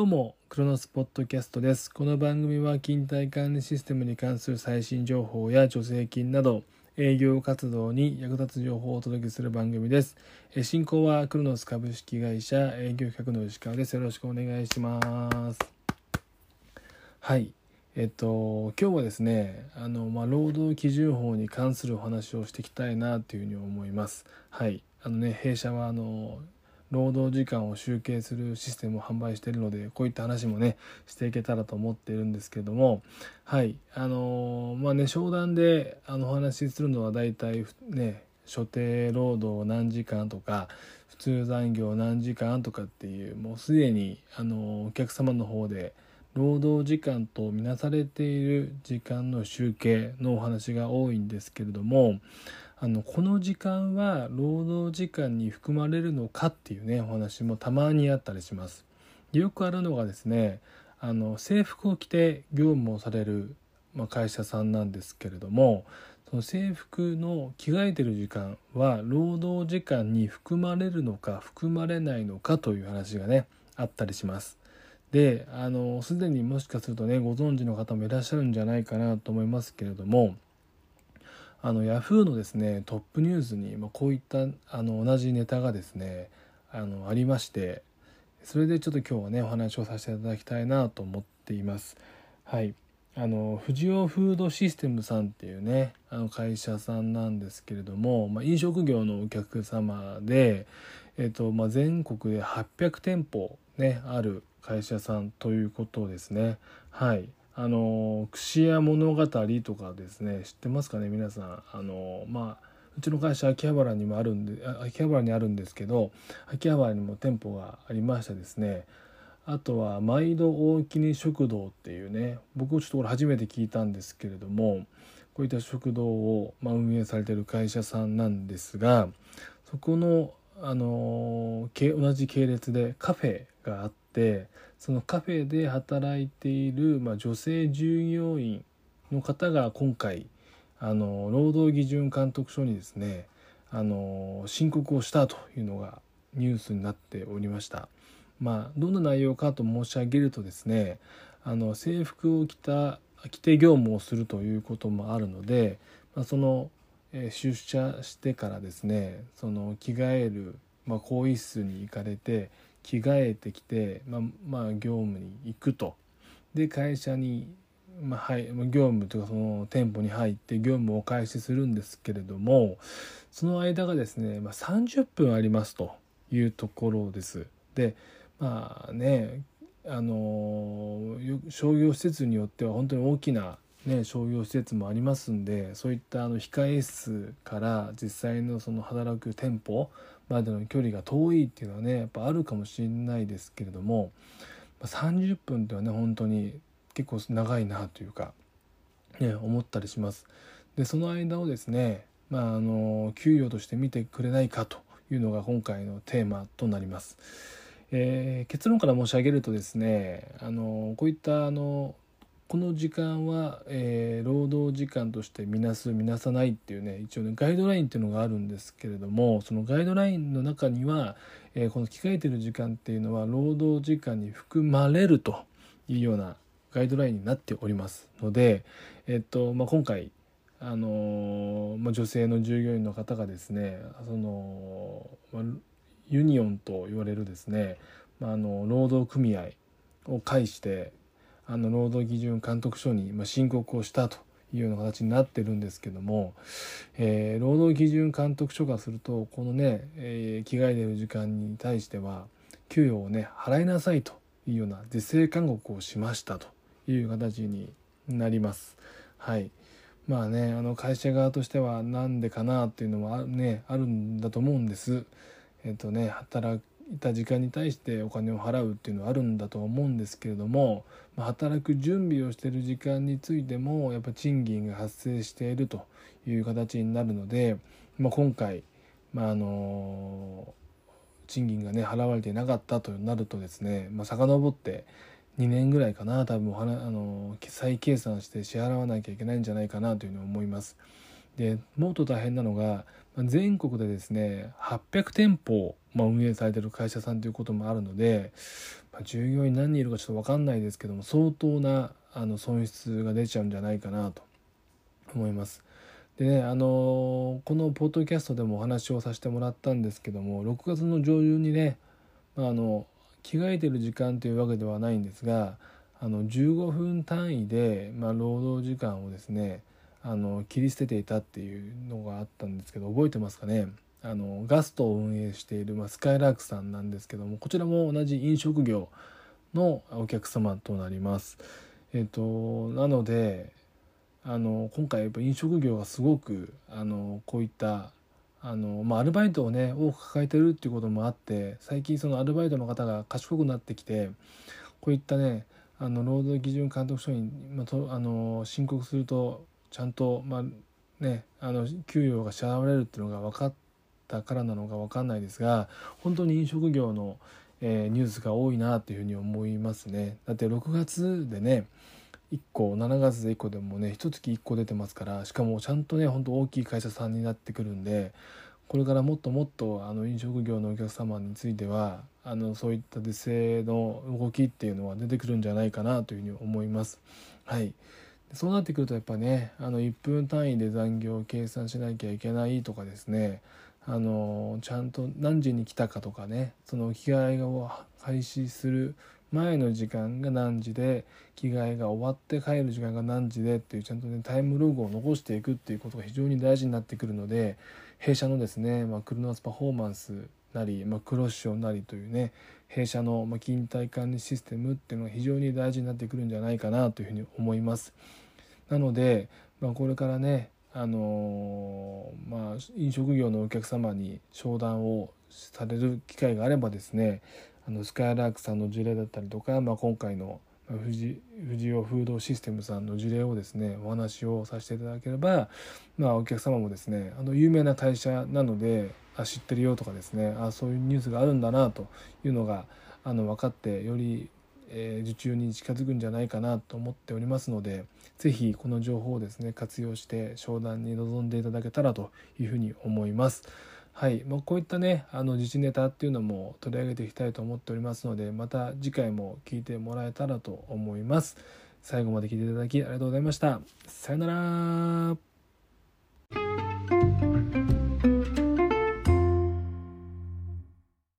どうも、クロノスポッドキャストです。この番組は勤怠管理システムに関する最新情報や助成金など、営業活動に役立つ情報をお届けする番組です。進行はクロノス株式会社営業企画の石川です。よろしくお願いします。はい。えっと、今日はですね、あの、まあ、労働基準法に関するお話をしていきたいなというふうに思います。はい。あのね、弊社は、あの、労働時間を集計するシステムを販売しているのでこういった話もねしていけたらと思っているんですけどもはい。あのまあね商談であのお話しするのは大体ね所定労働何時間とか普通残業何時間とかっていうもうすでにあのお客様の方で労働時間とみなされている時間の集計のお話が多いんですけれどもあのこの時間は労働時間に含まれるのかっていうねお話もたまにあったりします。よくあるのがですねあの制服を着て業務をされる、ま、会社さんなんですけれどもその制服の着替えてる時間は労働時間に含まれるのか含まれないのかという話がねあったりします。であのすでにもしかするとねご存知の方もいらっしゃるんじゃないかなと思いますけれどもあのヤフーのですねトップニュースに、ま、こういったあの同じネタがですねあのありましてそれでちょっと今日はねお話をさせていただきたいなと思っています。はいあの富士オフードシステムさんっていうねあの会社さんなんですけれども、まあ、飲食業のお客様で、えっとまあ、全国で800店舗、ね、ある会社さんということですね。はいあの串屋物語とかですね知ってますかね皆さん。あのまあうちの会社秋葉原にもあるんで秋葉原にあるんですけど秋葉原にも店舗がありましてですねあとは毎度大きに食堂っていうね僕ちょっとこれ初めて聞いたんですけれどもこういった食堂を、ま、運営されてる会社さんなんですがそこのあの同じ系列でカフェがあってそのカフェで働いている、まあ、女性従業員の方が今回あの労働基準監督署にですねあの申告をしたというのがニュースになっておりました。まあ、どんな内容かと申し上げるとですねあの制服を着た着て業務をするということもあるので、まあ、その、えー、出社してからですねその着替える、まあ、更衣室に行かれて着替えてきて、まあ、まあ業務に行くとで会社に、まあ、はい、業務というかその店舗に入って業務を開始するんですけれどもその間がですね、まあ、30分ありますというところです。でまあねあの商業施設によっては本当に大きな、ね、商業施設もありますんでそういったあの控え室から実際のその働く店舗までの距離が遠いっていうのはねやっぱあるかもしれないですけれども30分ではね本当に結構長いなというか、ね、思ったりします。でその間をですね、まあ、あの給与として見てくれないかというのが今回のテーマとなります。えー、結論から申し上げるとですねあのこういったあのこの時間は、えー、労働時間として見なす見なさないっていうね一応ねガイドラインっていうのがあるんですけれどもそのガイドラインの中には、えー、この着替えてる時間っていうのは労働時間に含まれるというようなガイドラインになっておりますので、えっとまあ、今回あのまあ、女性の従業員の方がですねその、まあ、ユニオンと言われるですね、まあ、あの労働組合を介してあの労働基準監督署に申告をしたというような形になってるんですけども、えー、労働基準監督署がするとこのね、えー、着替えてる時間に対しては給与をね払いなさいというような是正勧告をしましたという形になります。はいまあねあの会社側としては何でかなっていうのはねあるんだと思うんです。えっ、とね働いた時間に対してお金を払うっていうのはあるんだと思うんですけれども、ま、働く準備をしてる時間についてもやっぱ賃金が発生しているという形になるので、まあ、今回、まあ、あの賃金がね払われていなかったとなるとですね、まあ、遡って2年ぐらいかな多分あの再計算して支払わなきゃいけないんじゃないかなというふうに思います。でもっと大変なのが全国でですね800店舗、まあ、運営されてる会社さんということもあるので、まあ、従業員何人いるかちょっと分かんないですけども相当なあの損失が出ちゃうんじゃないかなと思います。でねあのこのポッドキャストでもお話をさせてもらったんですけども6月の上旬にね、まあ、あの着替えてる時間というわけではないんですがあの15分単位で、まあ、労働時間をですねあの切り捨てていたっていうのがあったんですけど覚えてますかね？あのガストを運営している、まあ、スカイラークさんなんですけどもこちらも同じ飲食業のお客様となります。えっ、となのであの今回やっぱ飲食業がすごくあのこういったあの、まあ、アルバイトをね多く抱えてるっていうこともあって最近そのアルバイトの方が賢くなってきてこういったねあの労働基準監督署に、まあ、とあの申告するとちゃんと、まあね、あの給与が支払われるっていうのが分かったからなのか分かんないですが本当に飲食業の、えー、ニュースが多いなっていうふうに思いますね。だって6月でね1個7月で1個でもね一月1個出てますからしかもちゃんとねほんと大きい会社さんになってくるんでこれからもっともっとあの飲食業のお客様についてはあのそういった是正の動きっていうのは出てくるんじゃないかなというふうに思います。はいそうなってくるとやっぱねあの1分単位で残業を計算しなきゃいけないとかですねあのちゃんと何時に来たかとかねその着替えを開始する前の時間が何時で着替えが終わって帰る時間が何時でっていうちゃんとねタイムログを残していくっていうことが非常に大事になってくるので弊社のですね、まあ、クルノースパフォーマンスなり、まあ、クロッションなりというね弊社の勤怠管理システムっていうのが非常に大事になってくるんじゃないかなというふうに思います。なので、まあ、これからねあのー、まあ、飲食業のお客様に商談をされる機会があればですねあのスカイラークさんの事例だったりとか、まあ、今回の富士尾フードシステムさんの事例をですねお話をさせていただければ、まあ、お客様もですねあの有名な会社なので知ってるよとかですね。あそういうニュースがあるんだなというのがあの分かってより、えー、受注に近づくんじゃないかなと思っておりますので是非この情報をですね活用して商談に臨んでいただけたらというふうに思います。はい。まあ、こういったねあの自治ネタっていうのも取り上げていきたいと思っておりますのでまた次回も聞いてもらえたらと思います。最後まで聞いていただきありがとうございました。さようなら。